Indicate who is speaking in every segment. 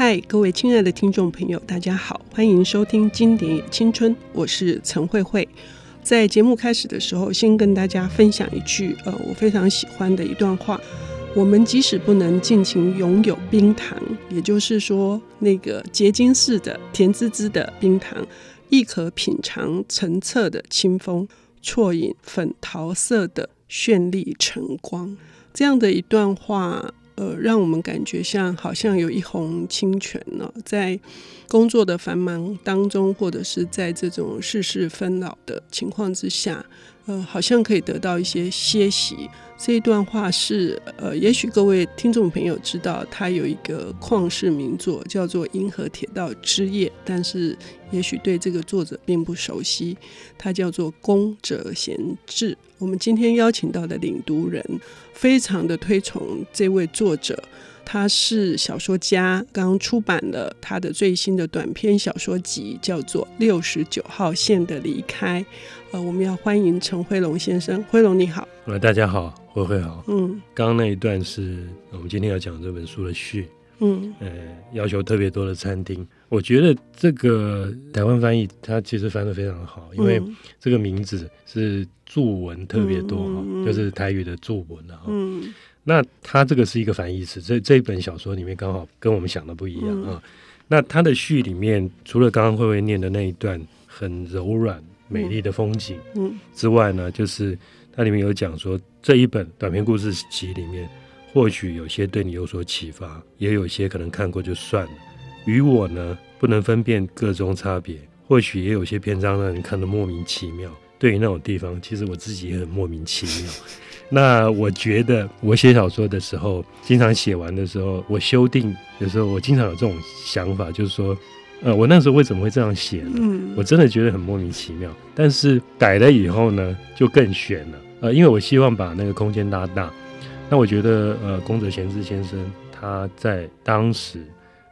Speaker 1: 嗨，各位亲爱的听众朋友，大家好，欢迎收听《经典青春》，我是陈慧慧。在节目开始的时候，先跟大家分享一句呃，我非常喜欢的一段话：我们即使不能尽情拥有冰糖，也就是说那个结晶似的甜滋滋的冰糖，亦可品尝澄澈的清风，啜饮粉桃色的绚丽晨光。这样的一段话。呃，让我们感觉像好像有一泓清泉呢，在工作的繁忙当中，或者是在这种世事纷扰的情况之下，呃，好像可以得到一些歇息。这一段话是呃，也许各位听众朋友知道，它有一个旷世名作叫做《银河铁道之夜》，但是也许对这个作者并不熟悉，他叫做宫泽贤治。我们今天邀请到的领读人，非常的推崇这位作者，他是小说家，刚出版了他的最新的短篇小说集，叫做《六十九号线的离开》。呃，我们要欢迎陈辉龙先生，辉龙你好。
Speaker 2: 呃，大家好，辉辉好。
Speaker 1: 嗯，
Speaker 2: 刚刚那一段是我们今天要讲这本书的序。
Speaker 1: 嗯，
Speaker 2: 呃，要求特别多的餐厅，我觉得这个台湾翻译它其实翻的非常好，因为这个名字是注文特别多哈，
Speaker 1: 嗯、
Speaker 2: 就是台语的注文哈。
Speaker 1: 嗯，
Speaker 2: 那它这个是一个反义词，这这一本小说里面刚好跟我们想的不一样啊。嗯、那它的序里面，除了刚刚慧慧念的那一段很柔软美丽的风景，嗯，之外呢，就是它里面有讲说，这一本短篇故事集里面。或许有些对你有所启发，也有些可能看过就算了。与我呢，不能分辨各中差别。或许也有些篇章让人看得莫名其妙。对于那种地方，其实我自己也很莫名其妙。那我觉得，我写小说的时候，经常写完的时候，我修订的时候，我经常有这种想法，就是说，呃，我那时候为什么会这样写呢？嗯，我真的觉得很莫名其妙。但是改了以后呢，就更悬了。呃，因为我希望把那个空间拉大。那我觉得，呃，宫泽贤治先生他在当时，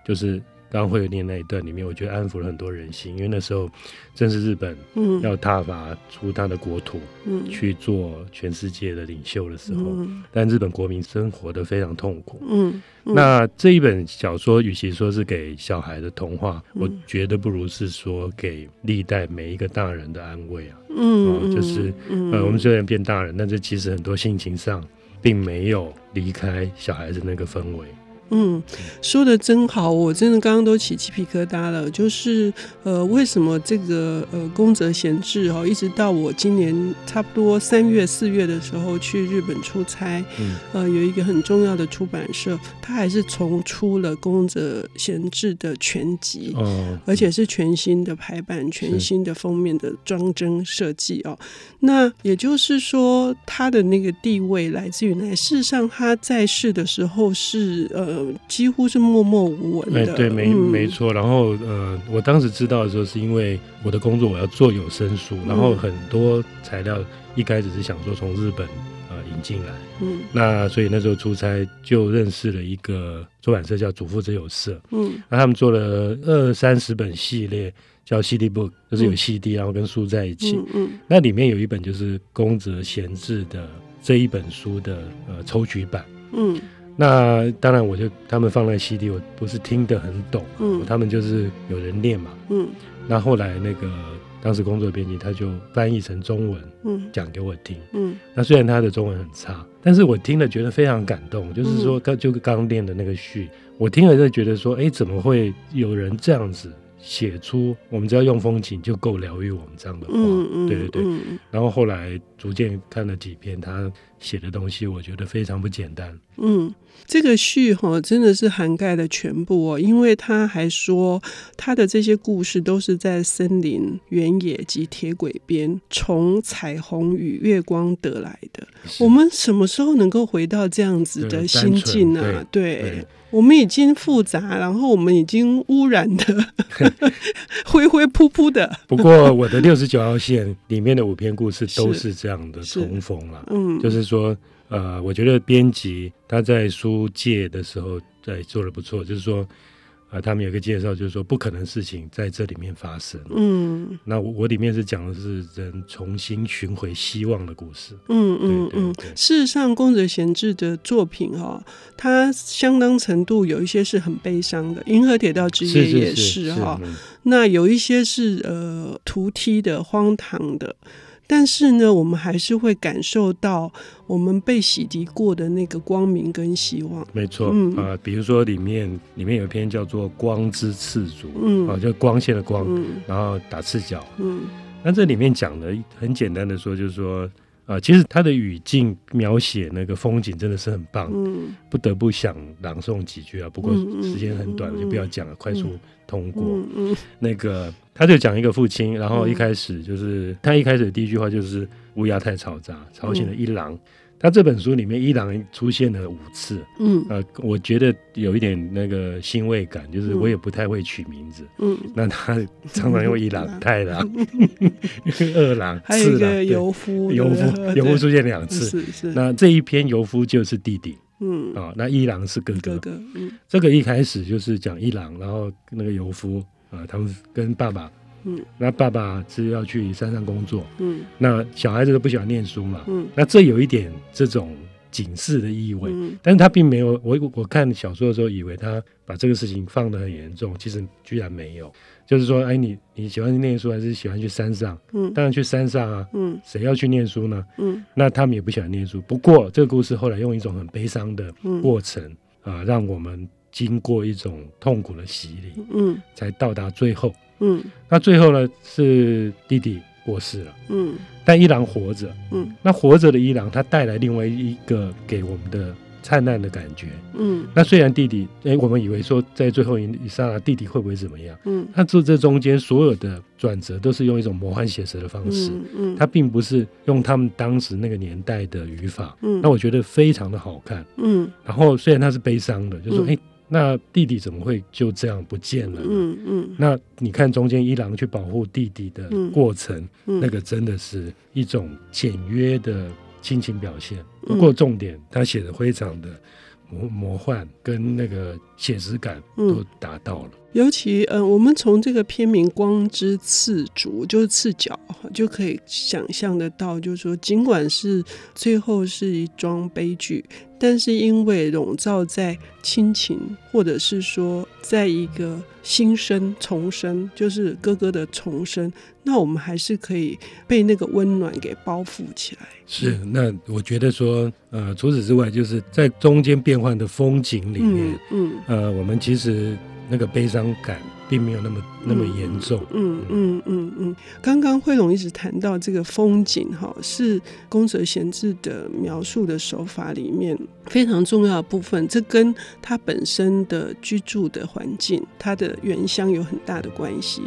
Speaker 2: 就是刚刚会念那一段里面，我觉得安抚了很多人心，因为那时候正是日本要踏伐出他的国土，嗯，去做全世界的领袖的时候，嗯，但日本国民生活的非常痛苦，嗯，嗯，那这一本小说与其说是给小孩的童话，我觉得不如是说给历代每一个大人的安慰啊，嗯，呃，就是呃，我们虽然变大人，但是其实很多心情上。并没有离开小孩子那个氛围。
Speaker 1: 嗯，说的真好，我真的刚刚都起鸡皮疙瘩了。就是呃，为什么这个呃宫泽贤治哦，一直到我今年差不多三月四月的时候去日本出差，嗯、呃，有一个很重要的出版社，他还是重出了宫泽贤治的全集，哦，而且是全新的排版、全新的封面的装帧设计哦。那也就是说，他的那个地位来自于哪？事实上，他在世的时候是呃。几乎是默默无闻的。
Speaker 2: 哎，对，没没错。然后，呃，我当时知道的时候，是因为我的工作我要做有声书，然后很多材料一开始是想说从日本呃引进来，嗯，那所以那时候出差就认识了一个出版社叫祖父之友社，嗯，那他们做了二三十本系列叫 CD book，就是有 CD，然后跟书在一起，嗯，嗯，那里面有一本就是宫泽贤治的这一本书的呃抽取版，嗯。那当然，我就他们放在 CD，我不是听得很懂，嗯，他们就是有人念嘛，嗯，那后来那个当时工作编辑他就翻译成中文，嗯，讲给我听，嗯，那虽然他的中文很差，但是我听了觉得非常感动，就是说刚就刚念的那个序，我听了就觉得说，哎，怎么会有人这样子？写出我们只要用风景就够疗愈我们这样的话，嗯嗯、对对对。嗯、然后后来逐渐看了几篇他写的东西，我觉得非常不简单。
Speaker 1: 嗯，这个序哈真的是涵盖了全部哦，因为他还说他的这些故事都是在森林、原野及铁轨边，从彩虹与月光得来的。我们什么时候能够回到这样子的心境呢？啊？对。对对我们已经复杂，然后我们已经污染的 灰灰扑扑的。
Speaker 2: 不过我的六十九号线里面的五篇故事都是这样的重逢了，嗯，就是说，呃，我觉得编辑他在书界的时候在做的不错，就是说，啊，他们有个介绍，就是说不可能事情在这里面发生。嗯，那我我里面是讲的是人重新寻回希望的故事。
Speaker 1: 嗯嗯嗯，事实上，宫泽贤治的作品哈，它相当程度有一些是很悲伤的，《银河铁道之夜》也是哈。那有一些是呃突踢的、荒唐的。但是呢，我们还是会感受到我们被洗涤过的那个光明跟希望。
Speaker 2: 没错，嗯啊、呃，比如说里面里面有一篇叫做《光之赤足》，嗯啊，就光线的光，嗯、然后打赤脚，嗯，那这里面讲的很简单的说，就是说。啊、呃，其实他的语境描写那个风景真的是很棒，嗯，不得不想朗诵几句啊。不过时间很短，嗯、就不要讲了，嗯、快速通过。嗯嗯、那个他就讲一个父亲，然后一开始就是、嗯、他一开始的第一句话就是乌鸦太嘈杂，吵醒了一郎。嗯。他这本书里面一郎出现了五次，嗯，呃，我觉得有一点那个欣慰感，就是我也不太会取名字，嗯，那他常常用一郎、太郎、二郎、四郎，游夫，游夫，游夫出现两次，是是。那这一篇游夫就是弟弟，嗯，啊，那一郎是哥哥，哥哥，嗯，这个一开始就是讲一郎，然后那个游夫啊，他们跟爸爸。嗯，那爸爸是要去山上工作，嗯，那小孩子都不喜欢念书嘛，嗯，那这有一点这种警示的意味，嗯，但是他并没有，我我看小说的时候以为他把这个事情放得很严重，其实居然没有，就是说，哎，你你喜欢念书还是喜欢去山上？嗯，当然去山上啊，嗯，谁要去念书呢？嗯，那他们也不喜欢念书，不过这个故事后来用一种很悲伤的过程啊，让我们经过一种痛苦的洗礼，嗯，才到达最后。嗯，那最后呢是弟弟过世了，嗯，但一郎活着，嗯，那活着的一郎他带来另外一个给我们的灿烂的感觉，嗯，那虽然弟弟，哎、欸，我们以为说在最后一一刹那弟弟会不会怎么样，嗯，他这这中间所有的转折都是用一种魔幻写实的方式，嗯，他并不是用他们当时那个年代的语法，嗯，那我觉得非常的好看，嗯，然后虽然他是悲伤的，就是说，哎、欸。那弟弟怎么会就这样不见了呢？嗯嗯。那你看中间一郎去保护弟弟的过程，嗯嗯、那个真的是一种简约的亲情表现。不过重点，他写的非常的魔魔幻，跟那个写实感都达到了。
Speaker 1: 尤其，嗯、呃，我们从这个片名“光之赤足”就是赤脚，就可以想象得到，就是说，尽管是最后是一桩悲剧，但是因为笼罩在亲情，或者是说，在一个新生重生，就是哥哥的重生，那我们还是可以被那个温暖给包覆起来。
Speaker 2: 是，那我觉得说，呃，除此之外，就是在中间变换的风景里面，嗯，嗯呃，我们其实。那个悲伤感并没有那么那么严重。
Speaker 1: 嗯嗯嗯嗯。刚刚惠龙一直谈到这个风景，哈，是宫泽贤治的描述的手法里面非常重要的部分。这跟他本身的居住的环境，他的原乡有很大的关系。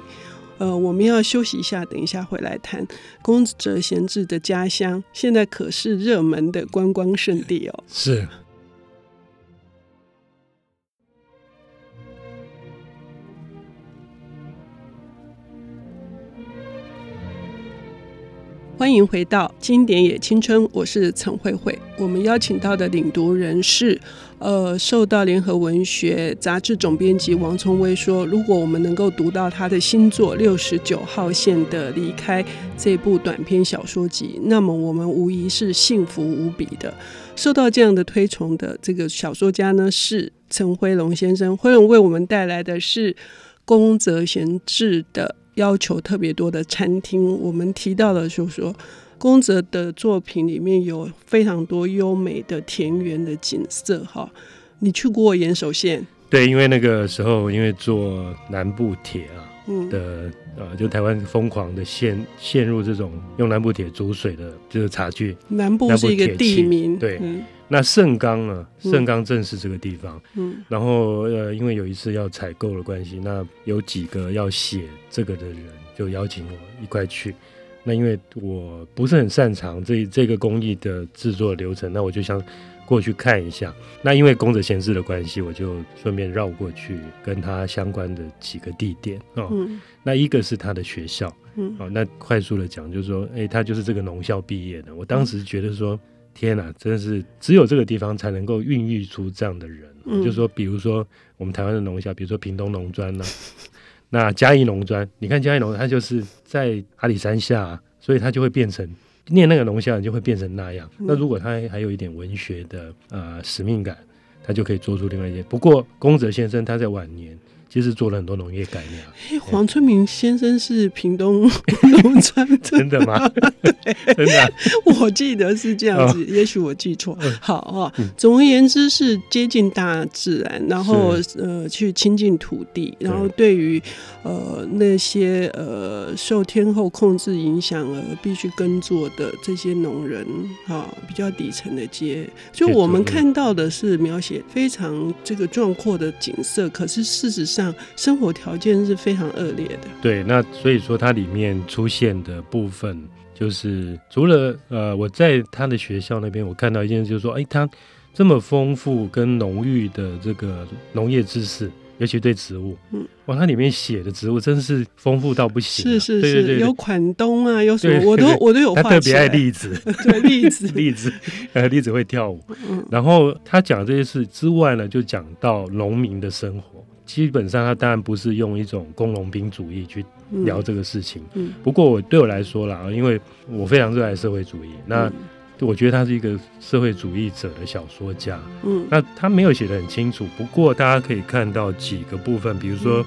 Speaker 1: 呃，我们要休息一下，等一下回来谈宫泽贤治的家乡，现在可是热门的观光胜地哦。
Speaker 2: 是。
Speaker 1: 欢迎回到经典也青春，我是陈慧慧。我们邀请到的领读人是，呃，受到联合文学杂志总编辑王崇威说，如果我们能够读到他的新作《六十九号线的离开》这部短篇小说集，那么我们无疑是幸福无比的。受到这样的推崇的这个小说家呢，是陈辉龙先生。辉龙为我们带来的是宫泽贤治的。要求特别多的餐厅，我们提到的，就是说，宫泽的作品里面有非常多优美的田园的景色。哈，你去过岩手县？
Speaker 2: 对，因为那个时候，因为坐南部铁啊的，嗯、呃，就台湾疯狂的陷陷入这种用南部铁煮水的，就是茶具。
Speaker 1: 南部是一个地名，
Speaker 2: 对。嗯那盛冈呢，盛冈正是这个地方。嗯，嗯然后呃，因为有一次要采购的关系，那有几个要写这个的人就邀请我一块去。那因为我不是很擅长这这个工艺的制作流程，那我就想过去看一下。那因为宫泽贤治的关系，我就顺便绕过去跟他相关的几个地点哦。嗯，那一个是他的学校。嗯，哦，那快速的讲就是说，哎，他就是这个农校毕业的。我当时觉得说。天哪，真的是只有这个地方才能够孕育出这样的人。嗯、就是说，比如说我们台湾的农校，比如说屏东农专呐，那嘉义农专，你看嘉义农，它就是在阿里山下，所以它就会变成念那个农校，就会变成那样。嗯、那如果他还有一点文学的呃使命感，他就可以做出另外一些。不过宫泽先生他在晚年。其实做了很多农业改良。
Speaker 1: 哎，黄春明先生是屏东 农村，
Speaker 2: 真的吗？对，真的、啊，
Speaker 1: 我记得是这样子，哦、也许我记错。嗯、好啊，嗯、总而言之是接近大自然，然后呃去亲近土地，然后对于呃那些呃受天候控制影响而必须耕作的这些农人啊，比较底层的街，就我们看到的是描写非常这个壮阔的景色，可是事实上。生活条件是非常恶劣的。
Speaker 2: 对，那所以说它里面出现的部分，就是除了呃，我在他的学校那边，我看到一件事，就是说，哎，他这么丰富跟浓郁的这个农业知识，尤其对植物，嗯，哇，它里面写的植物真是丰富到不行，啊。
Speaker 1: 是是是，对对对对，有款冬啊，有什么，我都我都有。
Speaker 2: 他特别爱栗子，
Speaker 1: 对栗子，
Speaker 2: 栗子，呃，栗子会跳舞。嗯，然后他讲这些事之外呢，就讲到农民的生活。基本上，他当然不是用一种工农兵主义去聊这个事情。嗯嗯、不过我对我来说啦，因为我非常热爱社会主义，那我觉得他是一个社会主义者的小说家。嗯，那他没有写的很清楚，不过大家可以看到几个部分，比如说。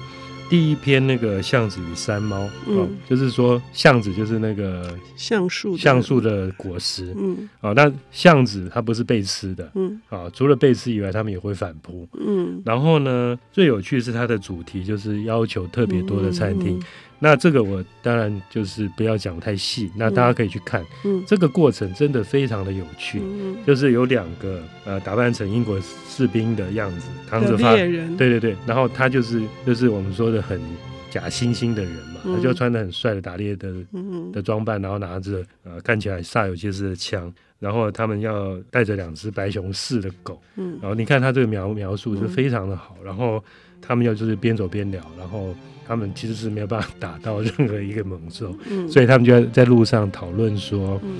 Speaker 2: 第一篇那个巷子与山猫，嗯、哦，就是说巷子就是那个
Speaker 1: 橡树
Speaker 2: 橡树的果实，嗯，啊、哦，那巷子它不是被吃的，嗯，啊、哦，除了被吃以外，它们也会反扑，嗯，然后呢，最有趣是它的主题就是要求特别多的餐厅。嗯嗯嗯那这个我当然就是不要讲太细，那大家可以去看，嗯，这个过程真的非常的有趣，嗯，就是有两个呃打扮成英国士兵的样子，扛着发，对对对，然后他就是就是我们说的很假惺惺的人嘛，他就穿的很帅的打猎的的装扮，然后拿着呃看起来煞有介事的枪，然后他们要带着两只白熊似的狗，嗯，然后你看他这个描描述是非常的好，然后他们要就是边走边聊，然后。他们其实是没有办法打到任何一个猛兽，嗯、所以他们就在在路上讨论说，嗯、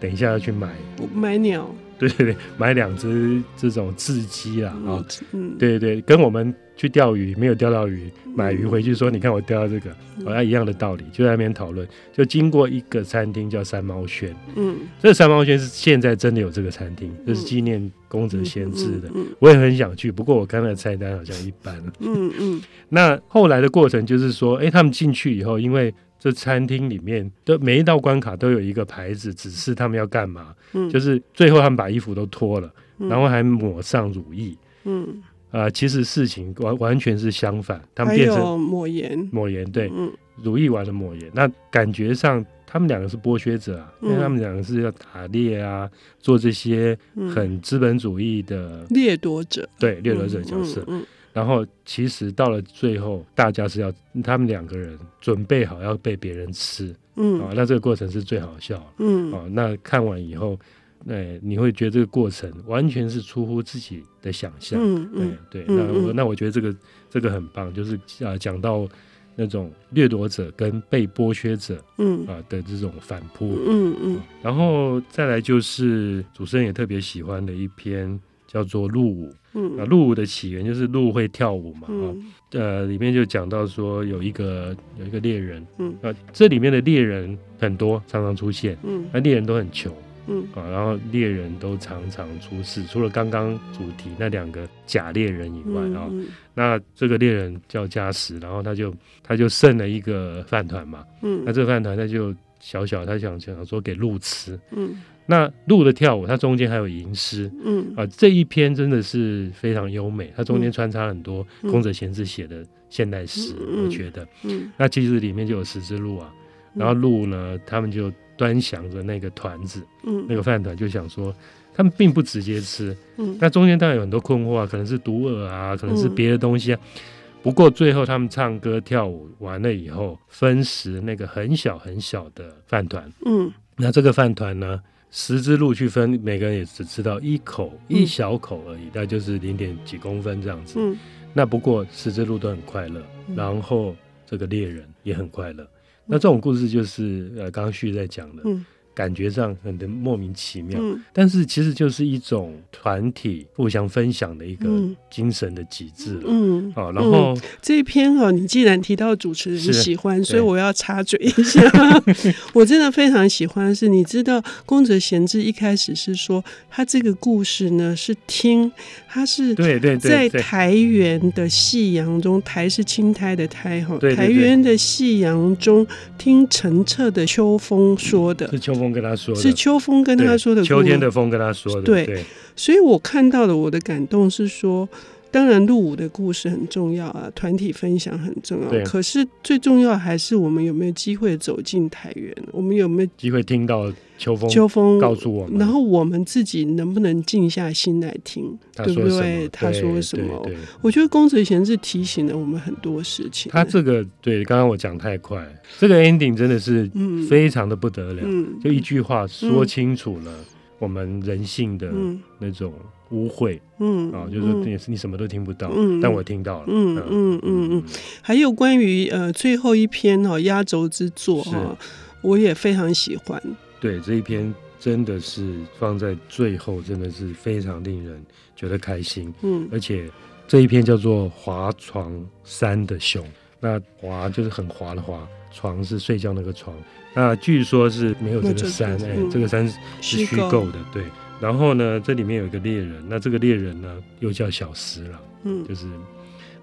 Speaker 2: 等一下要去买
Speaker 1: 买鸟，
Speaker 2: 对对对，买两只这种雉鸡啦啊，嗯，对对对，跟我们去钓鱼没有钓到鱼，买鱼回去说，你看我钓到这个，好像、嗯、一样的道理，就在那边讨论，就经过一个餐厅叫三猫轩，嗯，这个山猫轩是现在真的有这个餐厅，嗯、这是纪念。宫泽先知的，我也很想去，不过我看那菜单好像一般。嗯嗯。那后来的过程就是说，哎，他们进去以后，因为这餐厅里面的每一道关卡都有一个牌子，指示他们要干嘛。嗯。就是最后他们把衣服都脱了，然后还抹上乳液。嗯。啊，其实事情完完全是相反，他们变成
Speaker 1: 抹盐。
Speaker 2: 抹盐，对。嗯。如意完了抹盐，那感觉上。他们两个是剥削者啊，因为他们两个是要打猎啊，做这些很资本主义的
Speaker 1: 掠夺者，
Speaker 2: 对掠夺者角色。然后其实到了最后，大家是要他们两个人准备好要被别人吃，嗯啊，那这个过程是最好笑，嗯啊，那看完以后，哎，你会觉得这个过程完全是出乎自己的想象，嗯对对，那我那我觉得这个这个很棒，就是啊讲到。那种掠夺者跟被剥削者，嗯。啊的这种反扑，嗯嗯，然后再来就是主持人也特别喜欢的一篇叫做《鹿舞》，嗯。啊，鹿舞的起源就是鹿会跳舞嘛，啊，呃，里面就讲到说有一个有一个猎人，嗯。啊，这里面的猎人很多，常常出现，嗯，那猎人都很穷。嗯。啊，然后猎人都常常出事，除了刚刚主题那两个假猎人以外啊，那这个猎人叫加时，然后他就他就剩了一个饭团嘛，嗯，那这个饭团他就小小，他想想说给鹿吃，嗯，那鹿的跳舞，它中间还有吟诗，嗯。啊，这一篇真的是非常优美，它中间穿插很多宫泽贤治写的现代诗，嗯、我觉得，嗯，嗯那其实里面就有十只鹿啊，然后鹿呢，他们就。端详着那个团子，嗯，那个饭团，就想说，他们并不直接吃，嗯，那中间当然有很多困惑啊，可能是毒饵啊，可能是别的东西啊。嗯、不过最后他们唱歌跳舞完了以后，分食那个很小很小的饭团，嗯，那这个饭团呢，十只鹿去分，每个人也只吃到一口，一小口而已，大概就是零点几公分这样子，嗯，那不过十只鹿都很快乐，然后这个猎人也很快乐。那这种故事就是呃，刚刚旭在讲的，感觉上很的莫名其妙，嗯、但是其实就是一种团体互相分享的一个精神的极致了。嗯，好，然后、嗯、
Speaker 1: 这一篇哈，你既然提到主持人喜欢，所以我要插嘴一下，我真的非常喜欢。是，你知道宫泽贤治一开始是说他这个故事呢是听，他是对对在台原的夕阳中，台是青苔的苔哈，台原的夕阳中听澄澈的秋风说的，
Speaker 2: 是秋风。跟他说的
Speaker 1: 是秋风跟他说的，
Speaker 2: 秋天的风跟他说的。对，对，
Speaker 1: 所以我看到的我的感动是说，当然入伍的故事很重要啊，团体分享很重要。可是最重要还是我们有没有机会走进台原，我们有没有
Speaker 2: 机会听到秋风？秋风告诉我们，
Speaker 1: 然后我们自己能不能静下心来听？对不对？他说什么？我觉得宫泽贤是提醒了我们很多事情。
Speaker 2: 他这个对，刚刚我讲太快，这个 ending 真的是非常的不得了，嗯、就一句话说清楚了我们人性的那种。污秽，嗯啊，就是你你什么都听不到，嗯，但我听到了，
Speaker 1: 嗯嗯嗯嗯，还有关于呃最后一篇哦压轴之作哈，我也非常喜欢。
Speaker 2: 对，这一篇真的是放在最后，真的是非常令人觉得开心。嗯，而且这一篇叫做《滑床山的熊》，那滑就是很滑的滑，床是睡觉那个床，那据说是没有这个山，哎，这个山是虚构的，对。然后呢，这里面有一个猎人，那这个猎人呢又叫小十郎，嗯，就是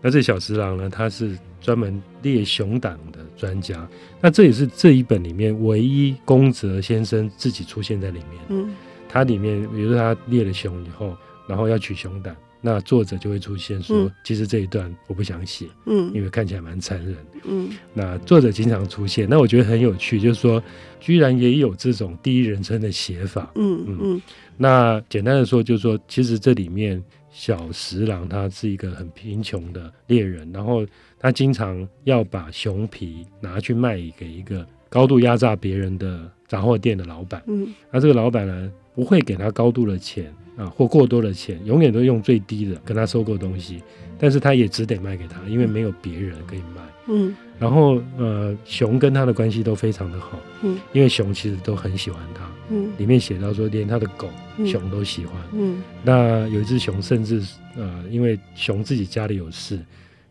Speaker 2: 那这小十郎呢，他是专门猎熊胆的专家，那这也是这一本里面唯一宫泽先生自己出现在里面，嗯，他里面比如说他猎了熊以后，然后要取熊胆。那作者就会出现说，其实这一段我不想写，嗯，因为看起来蛮残忍，嗯。那作者经常出现，那我觉得很有趣，就是说，居然也有这种第一人称的写法，嗯嗯。那简单的说，就是说，其实这里面小十郎他是一个很贫穷的猎人，然后他经常要把熊皮拿去卖给一个高度压榨别人的杂货店的老板，嗯。那这个老板呢，不会给他高度的钱。啊，或过多的钱，永远都用最低的跟他收购东西，但是他也只得卖给他，因为没有别人可以卖。嗯，然后呃，熊跟他的关系都非常的好。嗯，因为熊其实都很喜欢他。嗯，里面写到说，连他的狗熊都喜欢。嗯，那有一只熊甚至呃，因为熊自己家里有事，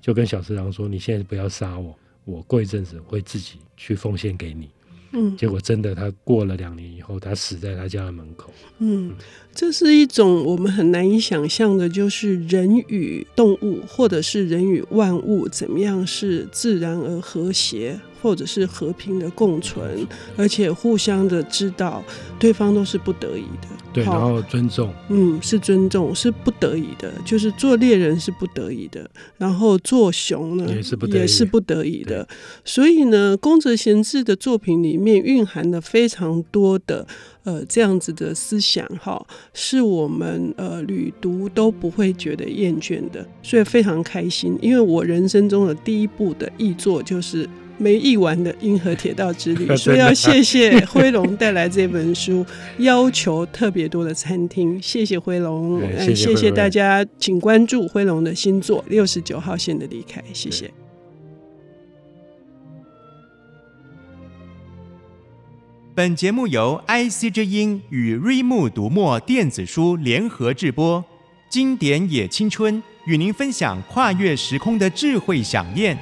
Speaker 2: 就跟小十郎说：“你现在不要杀我，我过一阵子会自己去奉献给你。”嗯，结果真的，他过了两年以后，他死在他家的门口。嗯，
Speaker 1: 这是一种我们很难以想象的，就是人与动物，或者是人与万物，怎么样是自然而和谐。或者是和平的共存，而且互相的知道对方都是不得已的，
Speaker 2: 对，然后尊重，
Speaker 1: 嗯，是尊重，是不得已的，就是做猎人是不得已的，然后做熊呢也是不得已，也是不得已的，所以呢，宫泽贤治的作品里面蕴含了非常多的呃这样子的思想，哈，是我们呃旅读都不会觉得厌倦的，所以非常开心，因为我人生中的第一部的译作就是。没译完的《银河铁道之旅》，所以要谢谢辉龙带来这本书，要求特别多的餐厅。谢谢辉龙，谢谢大家，请关注辉龙的新作《六十九号线的离开》。谢谢。
Speaker 3: 本节目由 IC 之音与瑞木读墨电子书联合制播，经典也青春与您分享跨越时空的智慧饗宴。